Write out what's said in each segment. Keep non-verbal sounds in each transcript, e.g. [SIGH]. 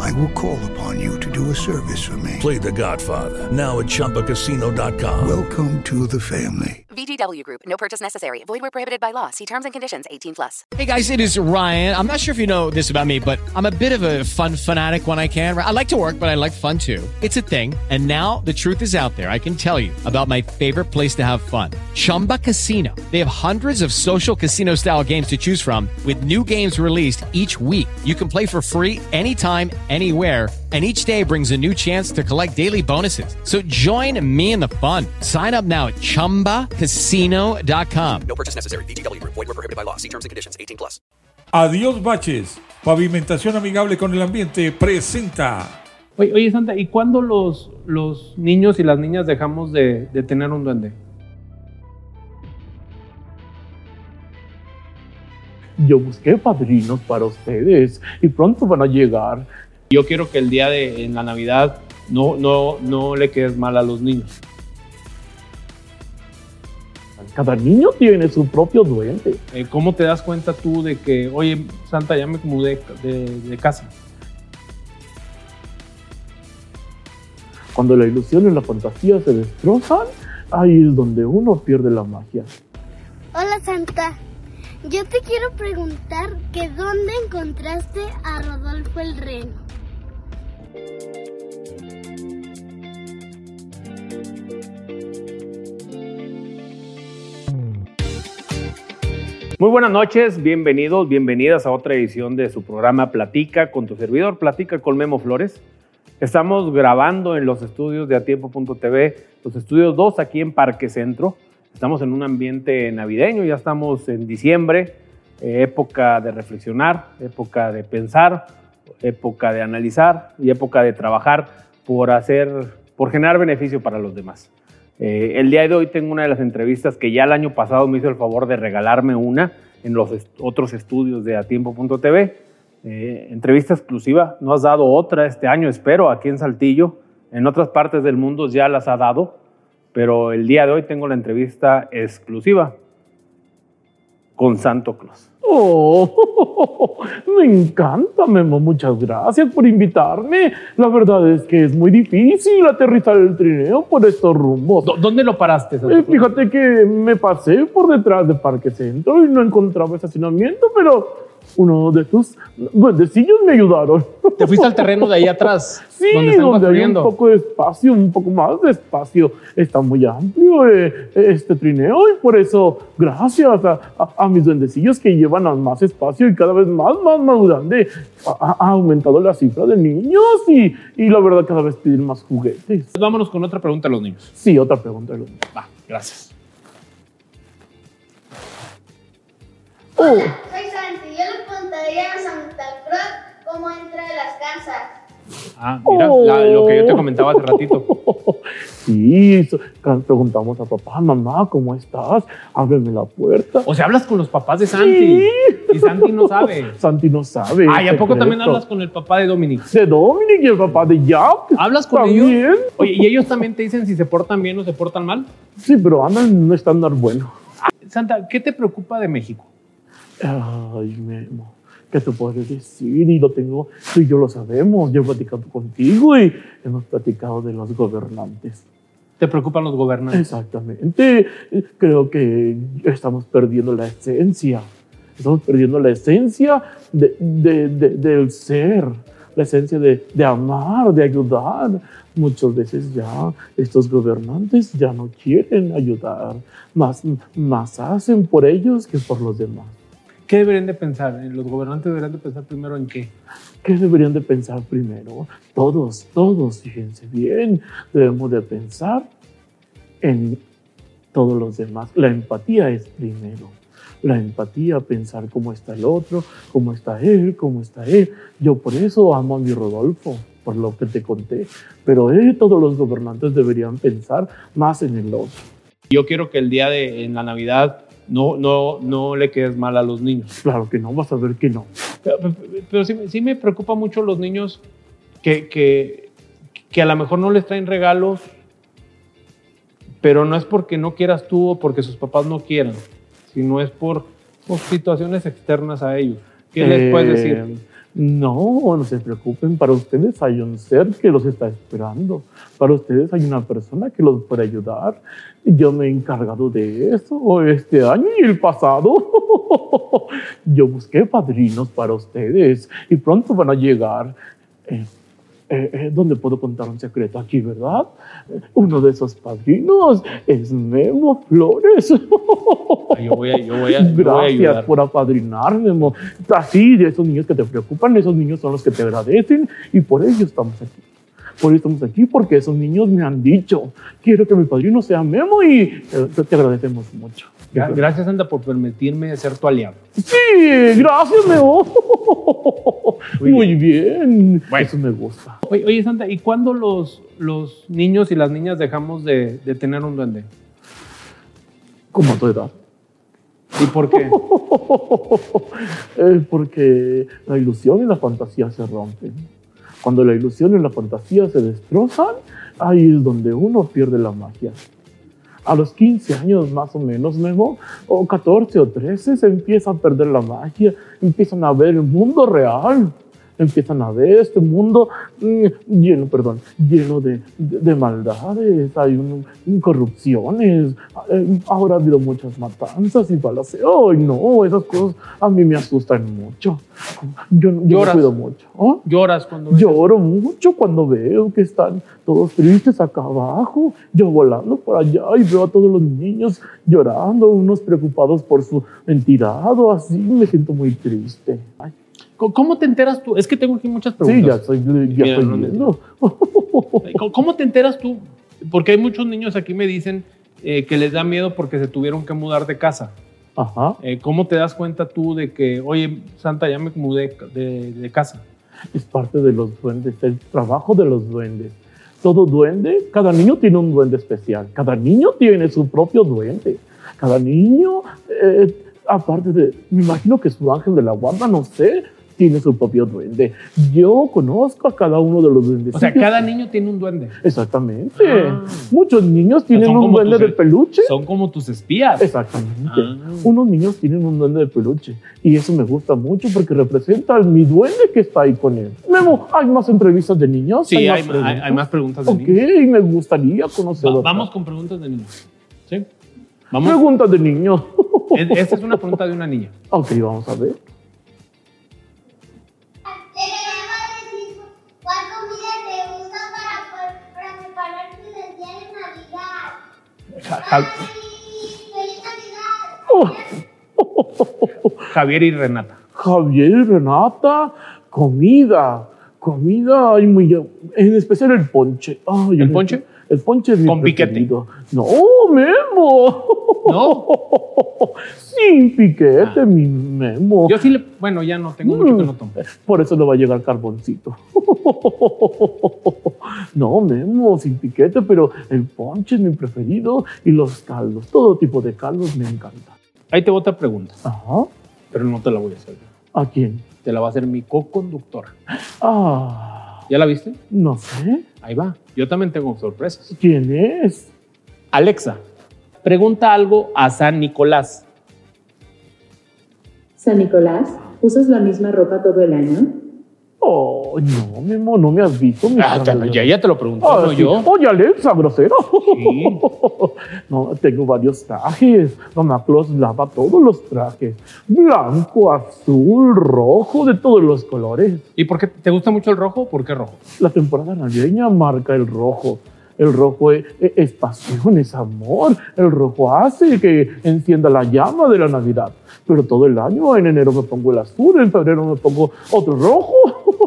I will call upon you to do a service for me. Play The Godfather now at ChumbaCasino.com. Welcome to the family. VGW Group. No purchase necessary. Void where prohibited by law. See terms and conditions. 18 plus. Hey guys, it is Ryan. I'm not sure if you know this about me, but I'm a bit of a fun fanatic when I can. I like to work, but I like fun too. It's a thing. And now the truth is out there. I can tell you about my favorite place to have fun. Chumba Casino. They have hundreds of social casino style games to choose from with new games released each week. You can play for free anytime, anywhere and each day brings a new chance to collect daily bonuses. So join me in the fun. Sign up now at ChumbaCasino.com. No purchase necessary. VGW Group. Void were prohibited by law. See terms and conditions. 18 plus. Adiós baches. Pavimentación amigable con el ambiente presenta. Oye, oye, Santa, ¿y cuándo los, los niños y las niñas dejamos de, de tener un duende? Yo busqué padrinos para ustedes y pronto van a llegar. Yo quiero que el día de en la Navidad no, no, no le quedes mal a los niños. Cada niño tiene su propio duende. Eh, ¿Cómo te das cuenta tú de que, oye, Santa, ya me mudé de, de casa? Cuando la ilusión y la fantasía se destrozan, ahí es donde uno pierde la magia. Hola Santa, yo te quiero preguntar que dónde encontraste a Rodolfo el Reno. Muy buenas noches, bienvenidos, bienvenidas a otra edición de su programa Platica con tu servidor, Platica con Memo Flores. Estamos grabando en los estudios de atiempo.tv, los estudios 2 aquí en Parque Centro. Estamos en un ambiente navideño, ya estamos en diciembre, eh, época de reflexionar, época de pensar, época de analizar y época de trabajar por hacer, por generar beneficio para los demás. Eh, el día de hoy tengo una de las entrevistas que ya el año pasado me hizo el favor de regalarme una en los est otros estudios de atiempo.tv. Eh, entrevista exclusiva, no has dado otra este año, espero, aquí en Saltillo. En otras partes del mundo ya las ha dado, pero el día de hoy tengo la entrevista exclusiva con Santo Claus. Oh, [LAUGHS] me encanta, Memo. Muchas gracias por invitarme. La verdad es que es muy difícil aterrizar el trineo por estos rumbos. ¿Dónde lo paraste? Eh, fíjate que me pasé por detrás de Parque Centro y no encontraba estacionamiento, pero uno de tus duendecillos me ayudaron. ¿Te fuiste al terreno de ahí [LAUGHS] atrás? Sí, donde, donde hay un poco de espacio, un poco más de espacio. Está muy amplio eh, este trineo y por eso, gracias a, a, a, mis duendecillos que llevan a más espacio y cada vez más, más, más grande, ha, ha aumentado la cifra de niños y, y, la verdad cada vez piden más juguetes. Vámonos con otra pregunta a los niños. Sí, otra pregunta a los niños. Va, gracias. Oh. Yo le preguntaría a Santa Cruz cómo entra a las casas. Ah, mira, oh. la, lo que yo te comentaba hace ratito. [LAUGHS] Sí, preguntamos a papá, mamá, ¿cómo estás? Ábreme la puerta. O sea, hablas con los papás de Santi. Sí. Y Santi no sabe. [LAUGHS] Santi no sabe. Ah, ¿y a poco también hablas con el papá de Dominic? De Dominic y el papá de Jack. ¿Hablas con ¿También? ellos? Oye, ¿y ellos también te dicen si se portan bien o se portan mal? Sí, pero andan en un estándar bueno. Santa, ¿qué te preocupa de México? Ay, Memo. ¿Qué te puedo decir? Y lo tengo, tú y yo lo sabemos. Yo he platicado contigo y hemos platicado de los gobernantes. ¿Te preocupan los gobernantes? Exactamente. Creo que estamos perdiendo la esencia. Estamos perdiendo la esencia de, de, de, del ser, la esencia de, amar, de ayudar. Muchas veces ya estos gobernantes ya no quieren ayudar, más, más hacen por ellos que por los demás. ¿Qué deberían de pensar? ¿Los gobernantes deberían de pensar primero en qué? ¿Qué deberían de pensar primero? Todos, todos, fíjense bien, debemos de pensar en todos los demás. La empatía es primero. La empatía, pensar cómo está el otro, cómo está él, cómo está él. Yo por eso amo a mi Rodolfo, por lo que te conté. Pero eh, todos los gobernantes deberían pensar más en el otro. Yo quiero que el día de en la Navidad no, no, no le quedes mal a los niños. [LAUGHS] Claro que no, vas a ver que no. Pero, pero sí, sí me preocupa mucho los niños que, que, que a lo mejor no les traen regalos, pero no es porque no quieras tú o porque sus papás no quieran, sino es por, por situaciones externas a ellos. ¿Qué les puedes Eh, decir? No, no se preocupen. Para ustedes hay un ser que los está esperando. Para ustedes hay una persona que los puede ayudar. Yo me he encargado de eso este año y el pasado. [LAUGHS] Yo busqué padrinos para ustedes y pronto van a llegar. Eh, eh, ¿Dónde puedo contar un secreto? Aquí, ¿verdad? Eh, Uno de esos padrinos es Memo Flores. Ay, Yo voy a, yo voy a, yo voy a Gracias ayudar. por apadrinarme, mo. Así, de esos niños que te preocupan, esos niños son los que te agradecen y por ello estamos aquí. Por eso estamos aquí, porque esos niños me han dicho, quiero que mi padrino sea Memo y te, te agradecemos mucho. Gra- Gracias, Santa, por permitirme ser tu aliado. Sí, gracias, Memo. Muy Muy bien. Bueno. Eso me gusta. Oye, oye, Santa, ¿y cuándo los, los niños y las niñas dejamos de, de tener un duende? Como a tu edad. ¿Y por qué? Porque la ilusión y la fantasía se rompen. Cuando la ilusión y la fantasía se destrozan, ahí es donde uno pierde la magia. A los 15 años más o menos, o 14 o 13, se empieza a perder la magia, empiezan a ver el mundo real, empiezan a ver este mundo mm, lleno, perdón, lleno de, de- de maldades, hay un- corrupciones, eh, ahora ha habido muchas matanzas y balaceos. ¡Ay, no! Esas cosas a mí me asustan mucho. Yo, yo me cuido mucho. ¿ah? Lloras cuando ves Lloro mucho cuando veo que están todos tristes acá abajo, yo volando por allá y veo a todos los niños llorando, unos preocupados por su entidad o así, me siento muy triste. Ay, ¿Cómo- ¿Cómo te enteras tú? Es que tengo aquí muchas sí, preguntas. ya estoy, ya Mira, estoy no. ¿Cómo- ¿Cómo te enteras tú? Porque hay muchos niños aquí me dicen eh, que les da miedo porque se tuvieron que mudar de casa. Ajá. Eh, ¿Cómo te das cuenta tú de que, oye, Santa, ya me mudé de, de casa? es parte de los duendes, el trabajo de los duendes. Todo duende, cada niño tiene un duende especial, cada niño tiene su propio duende. Cada niño, eh, aparte de, me imagino que su ángel de la guarda, no sé, tiene su propio duende. Yo conozco a cada uno de los duendes. O sea, cada niño tiene un duende. Exactamente. Ah. Muchos niños tienen un duende tus- de peluche. Son como tus espías. Exactamente. Ah. Unos niños tienen un duende de peluche y eso me gusta mucho porque representa al mi duende que está ahí con él. Memo, ¿hay más entrevistas de niños? Sí, hay, más hay- preguntas? hay más preguntas de Ok, niños. me gustaría conocer. Va- vamos con preguntas de niños. ¿Sí? Vamos. Preguntas de niños. Es- Esta es una pregunta de una niña. ok, vamos a ver. [LAUGHS] Javier y Renata. Javier y Renata, comida. Comida, hay muy, en especial el ponche. Ay, ¿El ponche? El ponche es mi Con piquete. No, Memo. ¿No? [LAUGHS] Sin piquete, Ah. mi Memo. Yo sí le. Bueno, ya no, tengo mucho que no tomo. Por eso no va a llegar carboncito. [LAUGHS] No, Memo, sin piquete, pero el ponche es mi preferido y los caldos, todo tipo de caldos me encanta. Ahí te va otra pregunta, Ajá. pero no te la voy a hacer. ¿A quién? Te la va a hacer mi co-conductora. Ah, ¿Ya la viste? no sé. Ahí va. Yo también tengo sorpresas. ¿Quién es? Alexa, pregunta algo a San Nicolás. San Nicolás, ¿usas la misma ropa todo el año? Oh, no, Memo, no me has visto. mi Ah, te- ya, ya te lo pregunté, Ah, no sí. yo. Oye, Alexa, grosero. Sí. [LAUGHS] No, tengo varios trajes. Mamá Claus lava todos los trajes. Blanco, azul, rojo, de todos los colores. ¿Y por qué te gusta mucho el rojo? ¿Por qué rojo? La temporada navideña marca el rojo. El rojo es, es pasión, es amor. El rojo hace que encienda la llama de la Navidad. Pero todo el año, en enero me pongo el azul, en febrero me pongo otro rojo.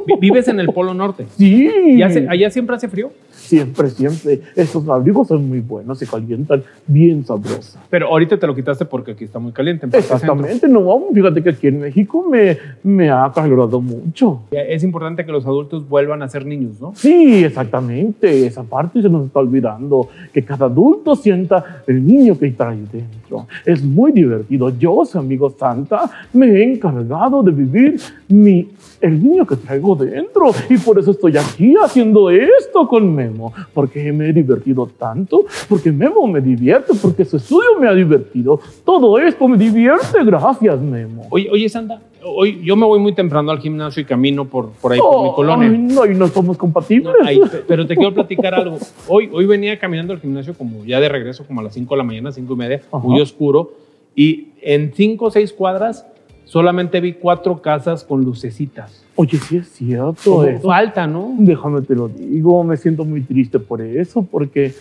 Vi- ¿Vives en el Polo Norte? [LAUGHS] Sí. ¿Y hace- allá siempre hace frío? Siempre, siempre. Estos abrigos son muy buenos, se calientan bien sabrosos. Pero ahorita te lo quitaste porque aquí está muy caliente. Exactamente, no, fíjate que aquí en México me, me ha calorado mucho. Es importante que los adultos vuelvan a ser niños, ¿no? Sí, exactamente, esa parte se nos está olvidando, que cada adulto sienta el niño que trae dentro. Es muy divertido. Yo, amigo Santa, me he encargado de vivir mi, el niño que traigo dentro y por eso estoy aquí haciendo esto con Memo, porque me he divertido tanto, porque Memo me divierte, porque su estudio me ha divertido. Todo esto me divierte, gracias Memo. Oye, oye, Santa, hoy yo me voy muy temprano al gimnasio y camino por, por ahí, por mi Oh, colonia. ay, no, y no somos compatibles. Ay, pe- pero te quiero platicar algo. Hoy, hoy venía caminando al gimnasio como ya de regreso, como a las 5 de la mañana, 5 y media, Ajá. muy oscuro, y en 5 o 6 cuadras solamente vi cuatro casas con lucecitas. Oye, sí es cierto. Eso. falta, ¿no? Déjame te lo digo, me siento muy triste por eso, porque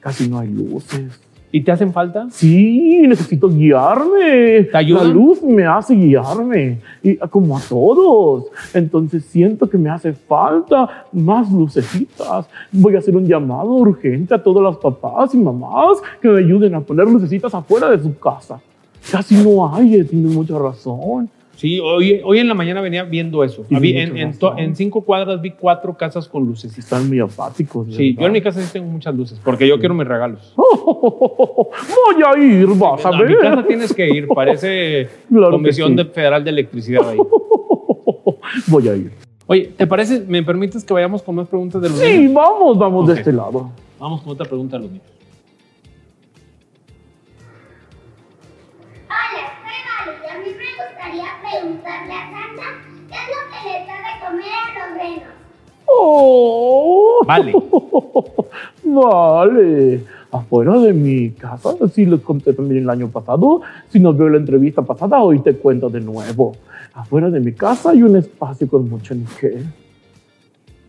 casi no hay luces. ¿Y te hacen falta? Sí, necesito guiarme. ¿Te ayudan? La luz me hace guiarme, y como a todos. Entonces siento que me hace falta más lucecitas. Voy a hacer un llamado urgente a todos los papás y mamás que me ayuden a poner lucecitas afuera de su casa. Casi no hay, eh, tiene mucha razón. Sí, hoy, hoy en la mañana venía viendo eso. En, mucha en, to- razón. en cinco cuadras vi cuatro casas con lucecitas. Están muy apáticos. Sí, yo en mi casa sí tengo muchas luces, porque yo quiero mis regalos. [LAUGHS] Voy a ir, vas a A mi ver. casa tienes que ir, parece [LAUGHS] Claro Comisión sí. de Federal de Electricidad ahí. [LAUGHS] Voy a ir. Oye, ¿te parece? ¿Me permites que vayamos con más preguntas de los Sí, niños? vamos, vamos de este lado. Vamos con otra pregunta de los niños. Oh. Vale. [LAUGHS] Vale. Afuera de mi casa, sí les conté también el año pasado. Si no veo la entrevista pasada, hoy te cuento de nuevo. Afuera de mi casa hay un espacio con mucho níquel.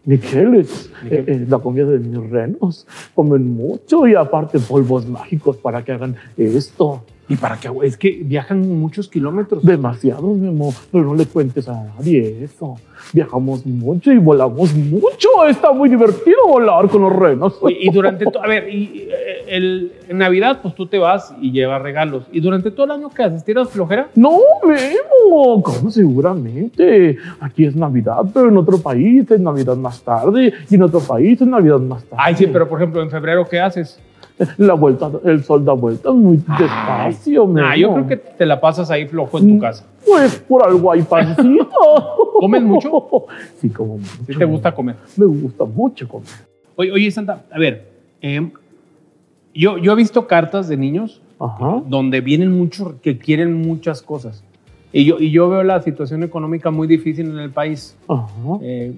Níquel es, Níquel. es la comida de mis renos. Comen mucho y aparte polvos mágicos para que hagan esto. ¿Y para qué? güey? Es que viajan muchos kilómetros. Demasiado, Memo, pero no le cuentes a nadie eso. Viajamos mucho y volamos mucho. Está muy divertido volar con los renos. Oye, y durante todo, a ver, y, eh, el, en Navidad, pues tú te vas y llevas regalos. ¿Y durante todo el año qué haces? ¿Tiras flojera? No, Memo, ¿cómo seguramente? Aquí es Navidad, pero en otro país es Navidad más tarde y en otro país es Navidad más tarde. Ay, sí, pero por ejemplo, en febrero, ¿qué haces? [LAUGHS] La vuelta, el sol da vueltas muy despacio. Ah, yo creo que te la pasas ahí flojo en tu Mm. casa. Pues por algo hay pancito. [LAUGHS] ¿Comes mucho? [LAUGHS] Sí, como mucho. ¿Sí te gusta comer? Me gusta mucho comer. Oye, oye Santa, a ver, em, yo, yo he visto cartas de niños Ajá. donde vienen muchos que quieren muchas cosas. Y yo, y yo veo la situación económica muy difícil en el país. Ajá. Eh,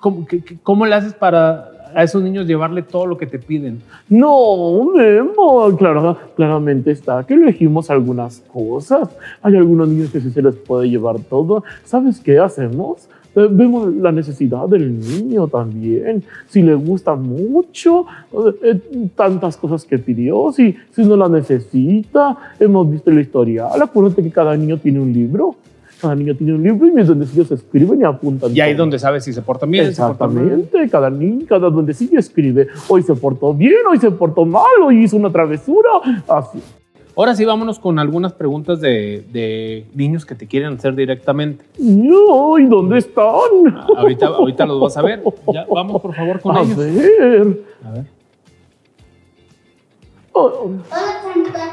¿cómo, qué- cómo le haces para a esos niños llevarle todo lo que te piden? No, Memo, claro, claramente está que elegimos algunas cosas. Hay algunos niños que sí se les puede llevar todo. ¿Sabes qué hacemos? Eh, Vemos la necesidad del niño también. Si le gusta mucho, eh, tantas cosas que pidió, si, si no la necesita, hemos visto el historial. Acuérdate que cada niño tiene un libro. Cada niño tiene un libro y mis duendecillos escriben y apuntan. Y ahí todo. donde sabes si se portan bien. Exactamente, cada niño, cada duendecillo escribe, hoy se portó bien, hoy se portó mal, hoy hizo una travesura, así. Ahora sí, vámonos con algunas preguntas de, de niños que te quieren hacer directamente. No, ¿y dónde están? Ahorita, ahorita los vas a ver. Ya, vamos, por favor, con A ellos. ver. A ver. Oh, Hola Santa,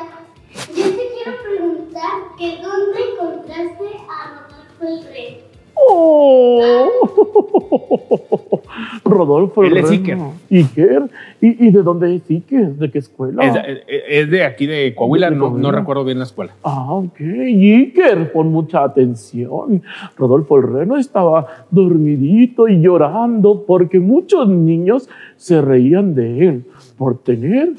yo te quiero preguntar que dónde encontraste el Rey. oh. [LAUGHS] Rodolfo el Él es Reno. Iker. ¿Y, ¿Y de dónde es Iker? ¿De qué escuela? Es, es- es de aquí de Coahuila, ¿De no, recuerdo bien la escuela. Ah, ok. Iker, pon mucha atención. Rodolfo el Reno estaba dormidito y llorando porque muchos niños se reían de él por tener.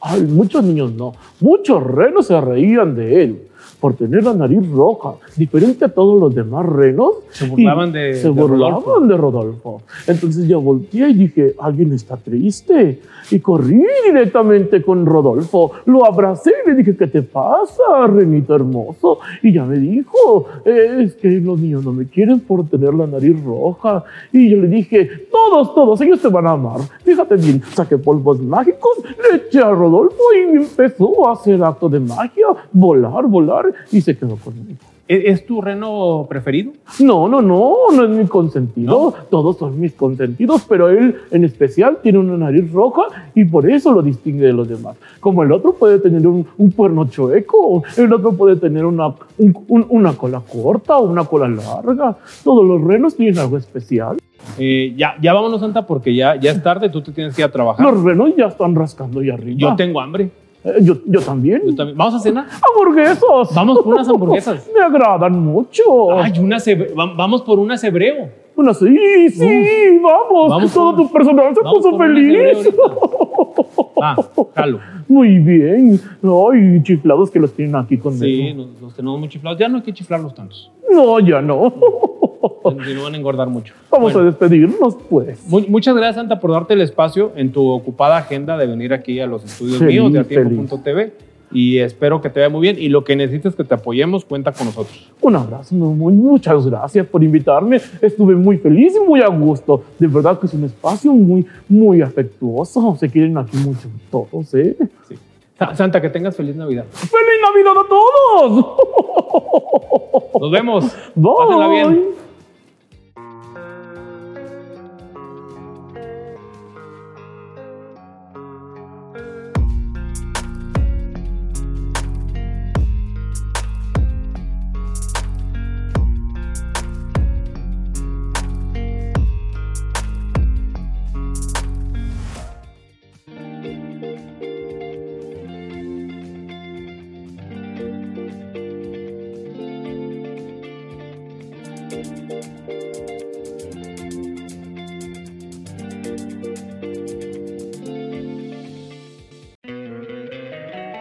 Ay, muchos niños no. Muchos renos se reían de él por tener la nariz roja, diferente a todos los demás renos. Se burlaban y de- Se de burlaban Rodolfo. de Rodolfo. Entonces yo volteé y dije, alguien está triste. Y corrí directamente con Rodolfo. Lo abracé y le dije, ¿qué te pasa, renito hermoso? Y ya me dijo, "Eh, es que los niños no me quieren por tener la nariz roja. Y yo le dije, todos, todos, ellos te van a amar. Fíjate bien, saqué polvos mágicos, le eché a Rodolfo y empezó a hacer acto de magia, volar, volar, y se quedó conmigo. ¿E- ¿Es tu reno preferido? No, no, no, no es mi consentido. Todos son mis consentidos, pero él en especial tiene una nariz roja y por eso lo distingue de los demás. Como el otro puede tener un, un cuerno chueco, el otro puede tener una, un- un- una cola corta o una cola larga. Todos los renos tienen algo especial. Eh, ya, ya vámonos, Santa, porque ya, ya es tarde, tú te tienes que ir a trabajar. Los renos ya están rascando ahí arriba. Yo tengo hambre. Eh, yo, yo también. Yo también. ¿Vamos a cenar? ¡Hamburguesas! Vamos por unas hamburguesas. [LAUGHS] Me agradan mucho. Ay, unas vamos por unas hebreo. Bueno, sí, sí, vamos. Vamos Todo tu personal se puso feliz. [LAUGHS] Ah, jalo. Muy bien. Ay, chiflados que los tienen aquí conmigo. Sí, nos, los tenemos muy chiflados. Ya no hay que chiflarlos tantos. No, ya no. Van [LAUGHS] a engordar mucho. Vamos Bueno, a despedirnos, pues. mu- muchas gracias, Santa, por darte el espacio en tu ocupada agenda de venir aquí a los estudios Feliz, míos de atiempo.tv. Y espero que te vaya muy bien. Y lo que necesites que te apoyemos, cuenta con nosotros. Un abrazo, muy, muchas gracias por invitarme. Estuve muy feliz y muy a gusto. De verdad que es un espacio muy, muy afectuoso. Se quieren aquí mucho todos, ¿eh? Sa- Santa, que tengas feliz Navidad. ¡Feliz Navidad a todos! [LAUGHS] Nos vemos. Bye. Pásenla bien.